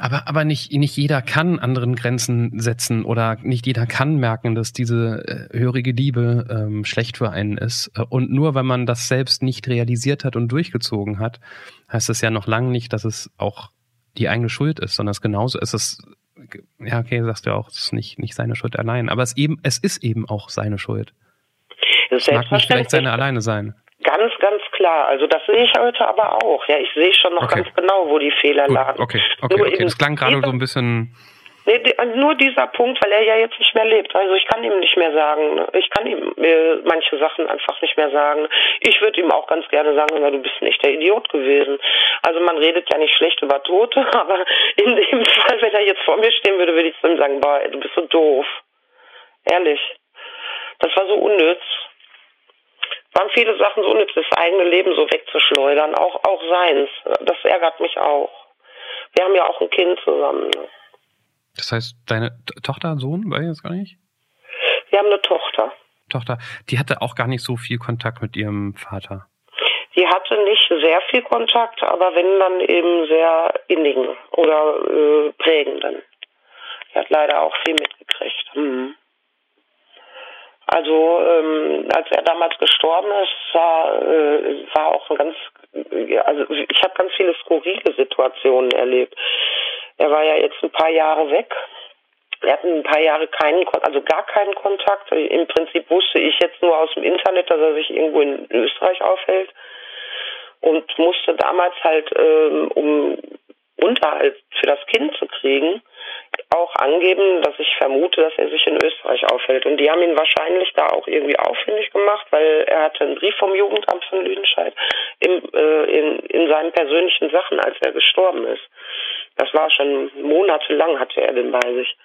Aber, aber nicht, nicht jeder kann anderen Grenzen setzen oder nicht jeder kann merken, dass diese äh, hörige Liebe ähm, schlecht für einen ist. Äh, und nur wenn man das selbst nicht realisiert hat und durchgezogen hat, heißt das ja noch lange nicht, dass es auch die eigene Schuld ist, sondern es genauso ist es, ja, okay, sagst du auch, es ist nicht, nicht seine Schuld allein, aber es eben, es ist eben auch seine Schuld. Es mag nicht vielleicht seine alleine sein. Ganz, ganz klar. Also das sehe ich heute aber auch. Ja, ich sehe schon noch okay. ganz genau, wo die Fehler Gut, lagen. Okay, okay, okay. Das klang gerade so ein bisschen Nee, nur dieser Punkt, weil er ja jetzt nicht mehr lebt. Also ich kann ihm nicht mehr sagen. Ne? Ich kann ihm äh, manche Sachen einfach nicht mehr sagen. Ich würde ihm auch ganz gerne sagen, weil du bist nicht der Idiot gewesen. Also man redet ja nicht schlecht über Tote, (laughs) aber in dem Fall, wenn er jetzt vor mir stehen würde, würde ich zu ihm sagen, boah, du bist so doof. Ehrlich. Das war so unnütz. Waren viele Sachen so unnütz, das eigene Leben so wegzuschleudern, auch, auch seins. Das ärgert mich auch. Wir haben ja auch ein Kind zusammen. Ne? Das heißt, deine Tochter, Sohn, weiß ich jetzt gar nicht? Wir haben eine Tochter. Tochter, die hatte auch gar nicht so viel Kontakt mit ihrem Vater. Die hatte nicht sehr viel Kontakt, aber wenn dann eben sehr innigen oder äh, prägenden. Die hat leider auch viel mitgekriegt. Mhm. Also ähm, als er damals gestorben ist, war, äh, war auch ein ganz, also ich habe ganz viele skurrile Situationen erlebt. Er war ja jetzt ein paar Jahre weg. Wir hatten ein paar Jahre keinen, also gar keinen Kontakt. Im Prinzip wusste ich jetzt nur aus dem Internet, dass er sich irgendwo in Österreich aufhält und musste damals halt, ähm, um Unterhalt für das Kind zu kriegen, auch angeben, dass ich vermute, dass er sich in Österreich aufhält. Und die haben ihn wahrscheinlich da auch irgendwie auffindig gemacht, weil er hatte einen Brief vom Jugendamt von Lüdenscheid im, äh, in, in seinen persönlichen Sachen, als er gestorben ist. Das war schon monatelang hatte er den bei sich.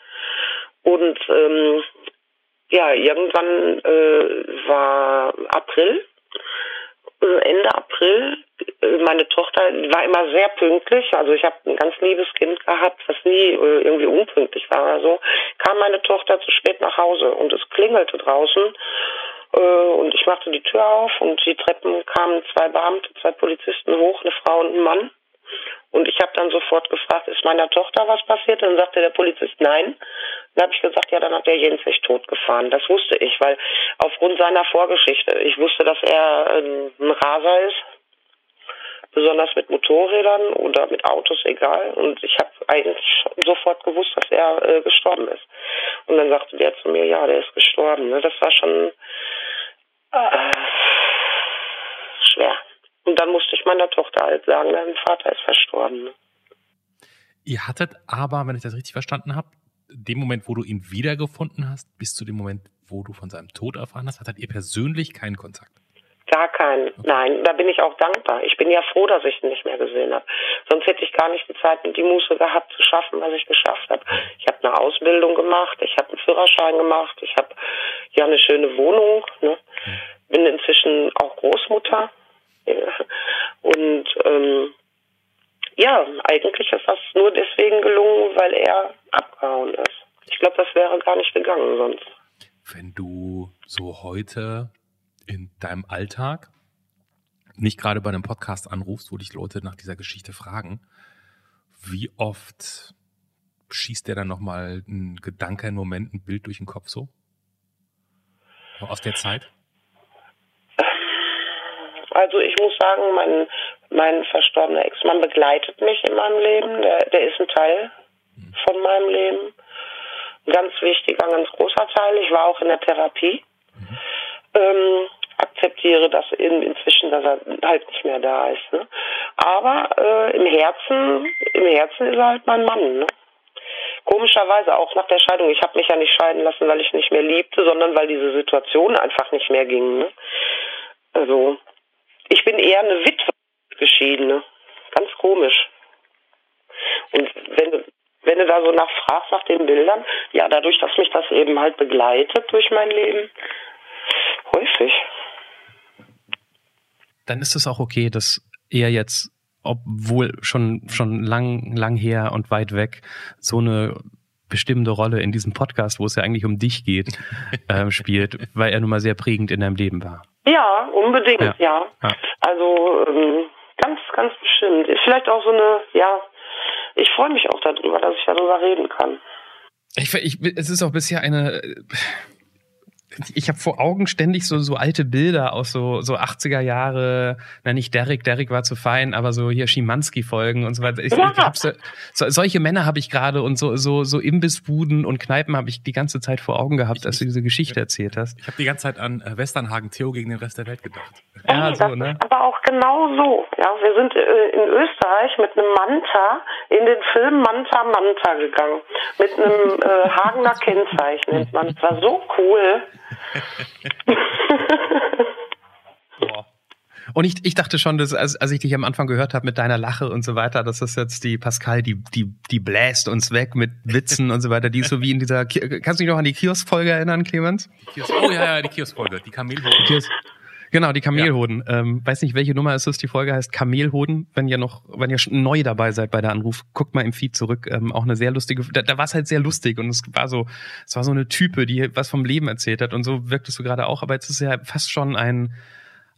Und ähm, ja, irgendwann äh, war April, Ende April. Äh, meine Tochter war immer sehr pünktlich. Also ich habe ein ganz liebes Kind gehabt, was nie äh, irgendwie unpünktlich war oder so. Kam meine Tochter zu spät nach Hause und es klingelte draußen. Und ich machte die Tür auf und die Treppen kamen zwei Beamte, zwei Polizisten hoch, eine Frau und ein Mann. Und ich habe dann sofort gefragt, ist meiner Tochter was passiert? Dann sagte der Polizist nein. Dann habe ich gesagt, ja, dann hat der Jens sich totgefahren. Das wusste ich, weil aufgrund seiner Vorgeschichte, ich wusste, dass er ein Raser ist, besonders mit Motorrädern oder mit Autos, egal. Und ich habe eigentlich sofort gewusst, dass er äh, gestorben ist. Und dann sagte der zu mir, ja, der ist gestorben. Ne? Das war schon äh, schwer. Und dann musste ich meiner Tochter halt sagen, dein Vater ist verstorben. Ihr hattet aber, wenn ich das richtig verstanden habe, dem Moment, wo du ihn wiedergefunden hast, bis zu dem Moment, wo du von seinem Tod erfahren hast, hattet ihr persönlich keinen Kontakt? Gar keinen. Okay. Nein, da bin ich auch dankbar. Ich bin ja froh, dass ich ihn nicht mehr gesehen habe. Sonst hätte ich gar nicht die Zeit und die Muße gehabt, zu schaffen, was ich geschafft habe. Ich habe eine Ausbildung gemacht, ich habe einen Führerschein gemacht, ich habe ja eine schöne Wohnung, ne? bin inzwischen auch Großmutter und ähm, ja, eigentlich ist das nur deswegen gelungen, weil er abgehauen ist. Ich glaube, das wäre gar nicht gegangen sonst. wenn du so heute in deinem Alltag nicht gerade bei einem Podcast anrufst, wo dich Leute nach dieser Geschichte fragen, wie oft schießt dir dann nochmal ein Gedanke, ein Moment, ein Bild durch den Kopf so? Aus der Zeit? Also ich muss sagen, mein, mein verstorbener Ex-Mann begleitet mich in meinem Leben. Der, der ist ein Teil von meinem Leben. Ein ganz wichtiger, ein ganz großer Teil. Ich war auch in der Therapie. Mhm. Ähm, akzeptiere das in, inzwischen, dass er halt nicht mehr da ist. Ne? Aber äh, im Herzen, im Herzen ist er halt mein Mann. Ne? Komischerweise auch nach der Scheidung. Ich habe mich ja nicht scheiden lassen, weil ich nicht mehr liebte, sondern weil diese Situation einfach nicht mehr ging. Ne? Also ich bin eher eine Witwe geschiedene. Ganz komisch. Und wenn du, wenn du da so nach fragst nach den Bildern, ja, dadurch, dass mich das eben halt begleitet durch mein Leben, häufig. Dann ist es auch okay, dass er jetzt, obwohl schon, schon lang, lang her und weit weg, so eine bestimmende Rolle in diesem Podcast, wo es ja eigentlich um dich geht, (laughs) äh, spielt, weil er nun mal sehr prägend in deinem Leben war. Ja, unbedingt, ja. ja. ja. Also ähm, ganz, ganz bestimmt. Vielleicht auch so eine, ja, ich freue mich auch darüber, dass ich darüber reden kann. Ich, ich, es ist auch bisher eine ich habe vor Augen ständig so so alte Bilder aus so so 80er Jahre, na nicht Derek, Derek war zu fein, aber so hier Schimanski Folgen und so weiter. Ich, ja. ich so, so, solche Männer habe ich gerade und so so so Imbissbuden und Kneipen habe ich die ganze Zeit vor Augen gehabt, als du diese Geschichte erzählt hast. Ich habe die ganze Zeit an äh, Westernhagen Theo gegen den Rest der Welt gedacht. Ja, Ey, so, ne? Aber auch genau so. Ja, wir sind äh, in Österreich mit einem Manta in den Film Manta Manta gegangen. Mit einem äh, Hagener Kennzeichen nennt man. Es war so cool. Boah. Und ich, ich dachte schon, dass, als, als ich dich am Anfang gehört habe mit deiner Lache und so weiter, dass das jetzt die Pascal, die, die, die bläst uns weg mit Witzen und so weiter. Die ist so wie in dieser, kannst du dich noch an die Kiosk-Folge erinnern, Clemens? Kiosk, oh ja, ja, die Kiosk-Folge, die Kamelfolge. Genau, die Kamelhoden. Ja. Ähm, weiß nicht, welche Nummer es ist. Die Folge heißt Kamelhoden. Wenn ihr noch, wenn ihr schon neu dabei seid bei der Anruf, guckt mal im Feed zurück. Ähm, auch eine sehr lustige. Da, da war es halt sehr lustig und es war so, es war so eine Type, die was vom Leben erzählt hat und so wirktest du gerade auch. Aber jetzt ist es ja fast schon ein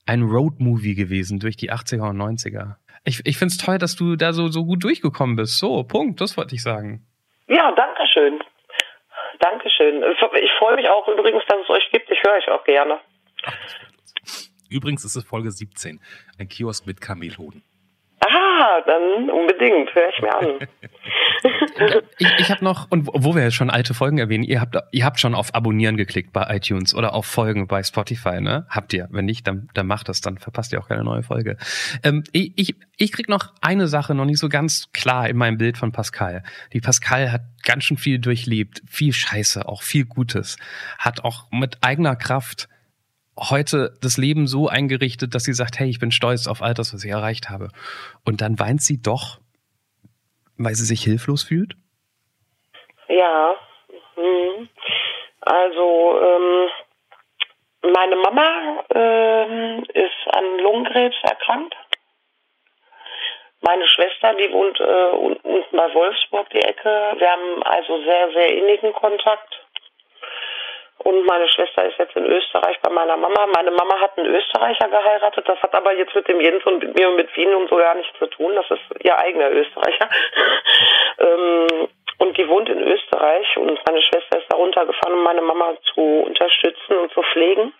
ein Road-Movie gewesen durch die 80er und 90er. Ich, ich finde es toll, dass du da so so gut durchgekommen bist. So, Punkt. Das wollte ich sagen. Ja, danke schön. Dankeschön. Ich freue mich auch übrigens, dass es euch gibt. Ich höre euch auch gerne. Ach, Übrigens ist es Folge 17. Ein Kiosk mit Kamelhoden. Ah, dann unbedingt, höre ich mir an. ich ich habe noch, und wo wir jetzt schon alte Folgen erwähnen, ihr habt, ihr habt schon auf Abonnieren geklickt bei iTunes oder auf Folgen bei Spotify, ne? Habt ihr. Wenn nicht, dann, dann macht das, dann verpasst ihr auch keine neue Folge. Ähm, ich, ich, ich krieg noch eine Sache noch nicht so ganz klar in meinem Bild von Pascal. Die Pascal hat ganz schön viel durchlebt, viel Scheiße, auch viel Gutes, hat auch mit eigener Kraft heute das Leben so eingerichtet, dass sie sagt, hey, ich bin stolz auf all das, was ich erreicht habe. Und dann weint sie doch, weil sie sich hilflos fühlt? Ja. Hm. Also, ähm, meine Mama ähm, ist an Lungenkrebs erkrankt. Meine Schwester, die wohnt äh, unten bei Wolfsburg, die Ecke. Wir haben also sehr, sehr innigen Kontakt. Und meine Schwester ist jetzt in Österreich bei meiner Mama. Meine Mama hat einen Österreicher geheiratet. Das hat aber jetzt mit dem Jens und mit mir und mit Wien und so gar nichts zu tun. Das ist ihr eigener Österreicher. (laughs) ähm, und die wohnt in Österreich und meine Schwester ist da runtergefahren, um meine Mama zu unterstützen und zu pflegen.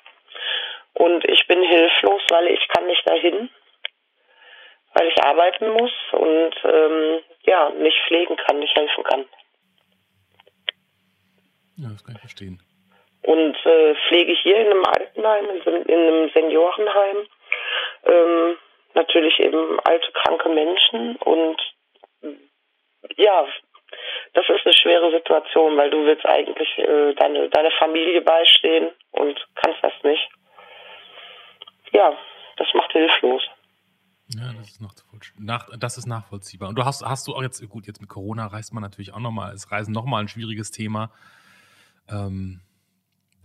Und ich bin hilflos, weil ich kann nicht dahin, weil ich arbeiten muss und ähm, ja, nicht pflegen kann, nicht helfen kann. Ja, das kann ich verstehen und äh, pflege hier in einem Altenheim, in, in einem Seniorenheim. Ähm, natürlich eben alte, kranke Menschen und ja, das ist eine schwere Situation, weil du willst eigentlich äh, deine, deine Familie beistehen und kannst das nicht. Ja, das macht hilflos. Ja, das ist nach, das ist nachvollziehbar. Und du hast, hast du auch jetzt, gut, jetzt mit Corona reist man natürlich auch nochmal, ist Reisen nochmal ein schwieriges Thema. Ähm,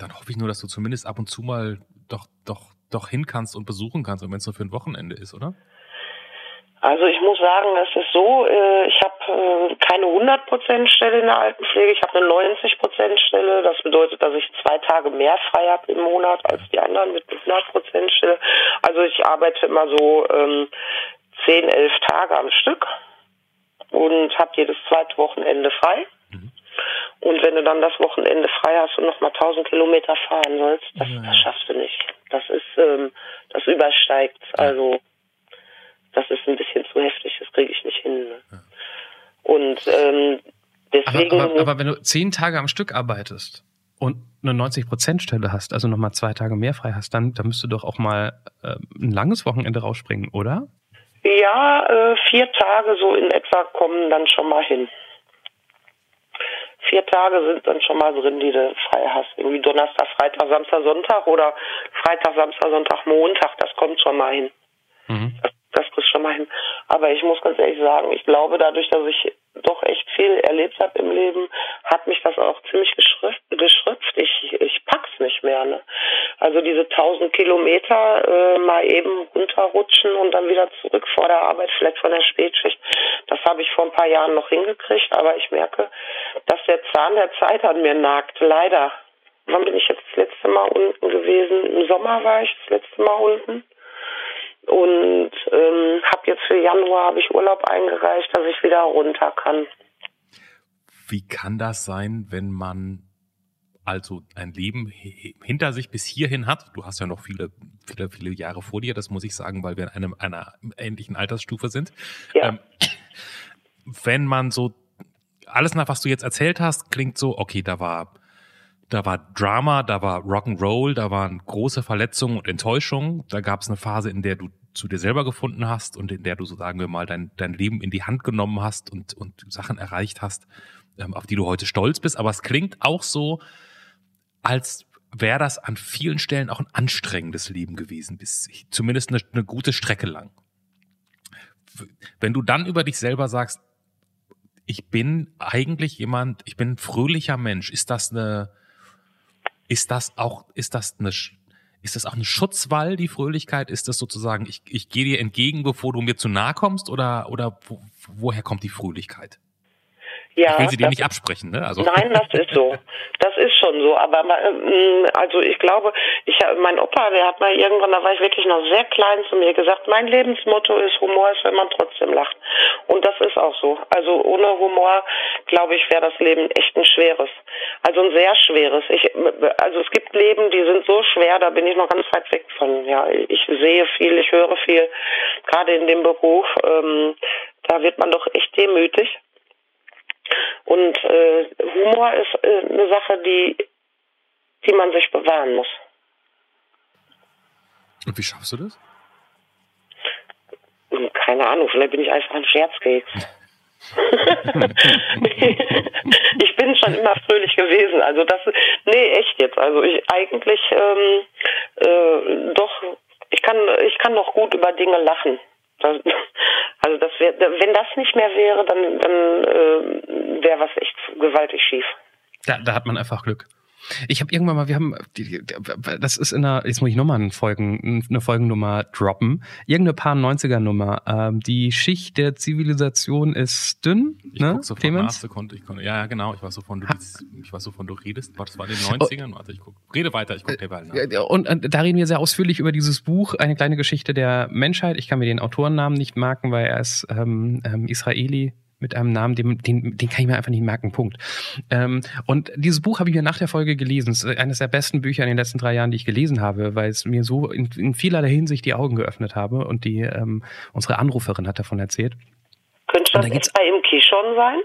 dann hoffe ich nur, dass du zumindest ab und zu mal doch, doch, doch hin kannst und besuchen kannst, wenn es nur für ein Wochenende ist, oder? Also ich muss sagen, es ist so, äh, ich habe äh, keine 100% Stelle in der Altenpflege, ich habe eine 90% Stelle. Das bedeutet, dass ich zwei Tage mehr frei habe im Monat als die anderen mit 100% Stelle. Also ich arbeite immer so ähm, 10, 11 Tage am Stück und habe jedes zweite Wochenende frei. Und wenn du dann das Wochenende frei hast und nochmal 1000 Kilometer fahren sollst, das, das schaffst du nicht. Das ist, ähm, das übersteigt. Also das ist ein bisschen zu heftig, das kriege ich nicht hin. Ne? Ja. Und ähm, deswegen. Aber, aber, aber, wenn du zehn Tage am Stück arbeitest und eine 90%-Stelle hast, also nochmal zwei Tage mehr frei hast, dann, dann müsst du doch auch mal äh, ein langes Wochenende rausspringen, oder? Ja, äh, vier Tage so in etwa kommen dann schon mal hin. Vier Tage sind dann schon mal drin, die du frei hast. Irgendwie Donnerstag, Freitag, Samstag, Sonntag oder Freitag, Samstag, Sonntag, Montag. Das kommt schon mal hin. Mhm. Das das kriegst schon mal hin. Aber ich muss ganz ehrlich sagen, ich glaube, dadurch, dass ich doch echt viel erlebt habe im Leben, hat mich das auch ziemlich geschrifft. Ich, ich pack's nicht mehr. Ne? Also diese tausend Kilometer äh, mal eben runterrutschen und dann wieder zurück vor der Arbeit, vielleicht von der Spätschicht, das habe ich vor ein paar Jahren noch hingekriegt. Aber ich merke, dass der Zahn der Zeit an mir nagt. Leider. Wann bin ich jetzt das letzte Mal unten gewesen? Im Sommer war ich das letzte Mal unten und ähm, habe jetzt für Januar habe ich Urlaub eingereicht, dass ich wieder runter kann. Wie kann das sein, wenn man also ein Leben hinter sich bis hierhin hat? Du hast ja noch viele, viele, viele Jahre vor dir, das muss ich sagen, weil wir in einem, einer ähnlichen Altersstufe sind. Ja. Ähm, wenn man so alles nach, was du jetzt erzählt hast, klingt so, okay, da war da war Drama, da war Rock'n'Roll, da waren große Verletzungen und Enttäuschungen. Da gab es eine Phase, in der du zu dir selber gefunden hast und in der du so sagen wir mal dein, dein Leben in die Hand genommen hast und, und Sachen erreicht hast, ähm, auf die du heute stolz bist. Aber es klingt auch so, als wäre das an vielen Stellen auch ein anstrengendes Leben gewesen, bis zumindest eine, eine gute Strecke lang. Wenn du dann über dich selber sagst, ich bin eigentlich jemand, ich bin ein fröhlicher Mensch, ist das eine, ist das auch, ist das eine ist das auch ein Schutzwall, die Fröhlichkeit? Ist das sozusagen, ich, ich gehe dir entgegen, bevor du mir zu nahe kommst? Oder, oder wo, woher kommt die Fröhlichkeit? Ja, ich will sie dir nicht absprechen, ne? Also. Nein, das (laughs) ist so. Das ist schon so. Aber ähm, also ich glaube, ich mein Opa, der hat mal irgendwann, da war ich wirklich noch sehr klein zu mir gesagt, mein Lebensmotto ist Humor ist, wenn man trotzdem lacht. Und das ist auch so. Also ohne Humor, glaube ich, wäre das Leben echt ein schweres. Also ein sehr schweres. Ich, also es gibt Leben, die sind so schwer, da bin ich noch ganz weit weg von. Ja, ich sehe viel, ich höre viel. Gerade in dem Beruf, ähm, da wird man doch echt demütig. Und äh, Humor ist äh, eine Sache, die, die man sich bewahren muss. Und wie schaffst du das? Hm, keine Ahnung, vielleicht bin ich einfach ein Scherzkeks. (laughs) ich bin schon immer fröhlich gewesen. Also das, nee, echt jetzt. Also ich eigentlich ähm, äh, doch, ich kann, ich kann noch gut über Dinge lachen. Das, also das wär, wenn das nicht mehr wäre, dann, dann äh, wäre was echt gewaltig schief. Da, da hat man einfach Glück. Ich habe irgendwann mal, wir haben, das ist in einer, jetzt muss ich nochmal eine, Folgen, eine Folgennummer droppen. Irgendeine paar 90er Nummer. Ähm, die Schicht der Zivilisation ist dünn. Ich ne? sofort Clemens? nach, konnte, ich konnte, ja, genau, ich weiß wovon du, ich weiß wovon du redest. Warte, das war in den 90ern. Warte, ich guck, rede weiter, ich gucke dir mal nach. Und, und da reden wir sehr ausführlich über dieses Buch, eine kleine Geschichte der Menschheit. Ich kann mir den Autorennamen nicht merken, weil er ist ähm, ähm, Israeli mit einem Namen, den, den, den kann ich mir einfach nicht merken, Punkt. Ähm, und dieses Buch habe ich mir nach der Folge gelesen. Es ist eines der besten Bücher in den letzten drei Jahren, die ich gelesen habe, weil es mir so in, in vielerlei Hinsicht die Augen geöffnet habe und die ähm, unsere Anruferin hat davon erzählt. Könnte das da im Kishon sein?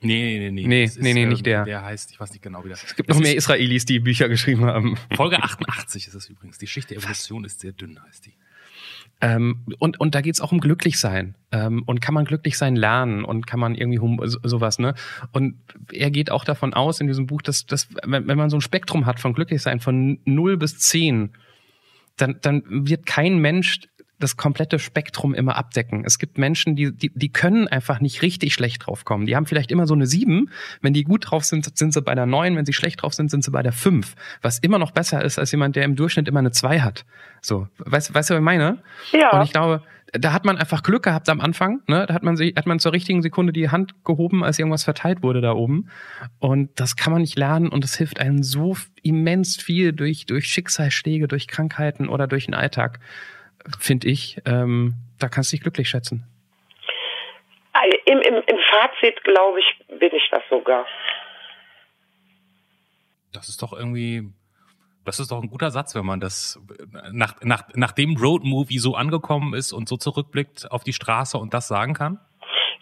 Nee, nee, nee. Nee, ist, nee, nee, nicht ähm, der. Der heißt, ich weiß nicht genau, wie das Es gibt noch mehr Israelis, die Bücher geschrieben haben. Folge 88 ist es übrigens. Die Schicht der Evolution ist sehr dünn, heißt die. Ähm, und, und da geht's auch um Glücklichsein. Ähm, und kann man glücklich sein lernen und kann man irgendwie so, sowas, ne? Und er geht auch davon aus in diesem Buch, dass, dass wenn, wenn man so ein Spektrum hat von Glücklichsein von 0 bis 10, dann, dann wird kein Mensch das komplette Spektrum immer abdecken. Es gibt Menschen, die, die, die können einfach nicht richtig schlecht drauf kommen. Die haben vielleicht immer so eine sieben. Wenn die gut drauf sind, sind sie bei der neun. Wenn sie schlecht drauf sind, sind sie bei der fünf. Was immer noch besser ist als jemand, der im Durchschnitt immer eine zwei hat. So, weißt, weißt du, was ich meine? Ja. Und ich glaube, da hat man einfach Glück gehabt am Anfang. Ne? Da hat man, sich, hat man zur richtigen Sekunde die Hand gehoben, als irgendwas verteilt wurde da oben. Und das kann man nicht lernen und es hilft einem so immens viel durch, durch Schicksalsschläge, durch Krankheiten oder durch den Alltag, finde ich. Ähm, da kannst du dich glücklich schätzen. Im, im, im Fazit, glaube ich, bin ich das sogar. Das ist doch irgendwie das ist doch ein guter Satz, wenn man das nach, nach, nachdem Road Movie so angekommen ist und so zurückblickt auf die Straße und das sagen kann?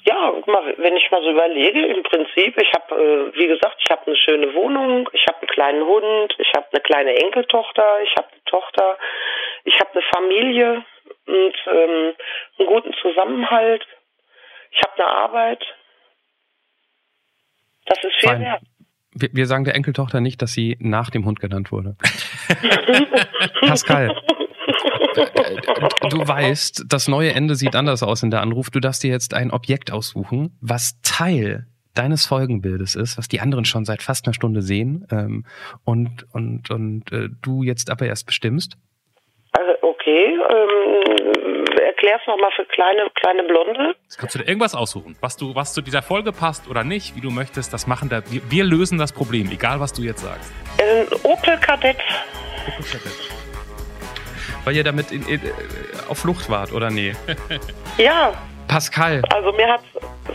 Ja, mal, wenn ich mal so überlege, im Prinzip, ich habe, äh, wie gesagt, ich habe eine schöne Wohnung, ich habe einen kleinen Hund, ich habe eine kleine Enkeltochter, ich habe eine Tochter, ich habe eine Familie und ähm, einen guten Zusammenhalt, ich habe eine Arbeit. Das ist viel Fein. wert wir, wir sagen der Enkeltochter nicht, dass sie nach dem Hund genannt wurde. (laughs) Pascal, du weißt, das neue Ende sieht anders aus in der Anruf. Du darfst dir jetzt ein Objekt aussuchen, was Teil deines Folgenbildes ist, was die anderen schon seit fast einer Stunde sehen ähm, und und und äh, du jetzt aber erst bestimmst. Also okay, ähm, erklär's nochmal für kleine, kleine Blonde. Jetzt kannst du dir irgendwas aussuchen, was du, was zu dieser Folge passt oder nicht, wie du möchtest, das machen da. Wir, wir lösen das Problem, egal was du jetzt sagst. Ein Opel Kadett. Opel Kadett. Weil ihr damit in, in, auf Flucht wart, oder nee? ja. Pascal. Also mir hat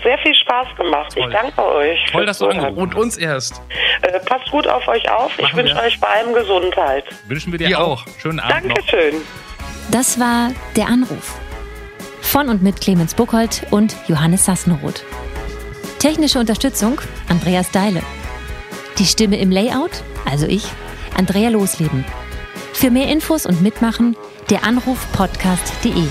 sehr viel Spaß gemacht. Toll. Ich danke euch. Toll, dass du angerufen Und uns erst. Äh, passt gut auf euch auf. Machen ich wünsche euch bei allem Gesundheit. Wünschen wir dir auch. auch. Schönen Abend Dankeschön. Noch. Das war Der Anruf. Von und mit Clemens Buchholz und Johannes Sassenroth. Technische Unterstützung Andreas Deile. Die Stimme im Layout, also ich, Andrea Losleben. Für mehr Infos und Mitmachen der Anruf podcast.de.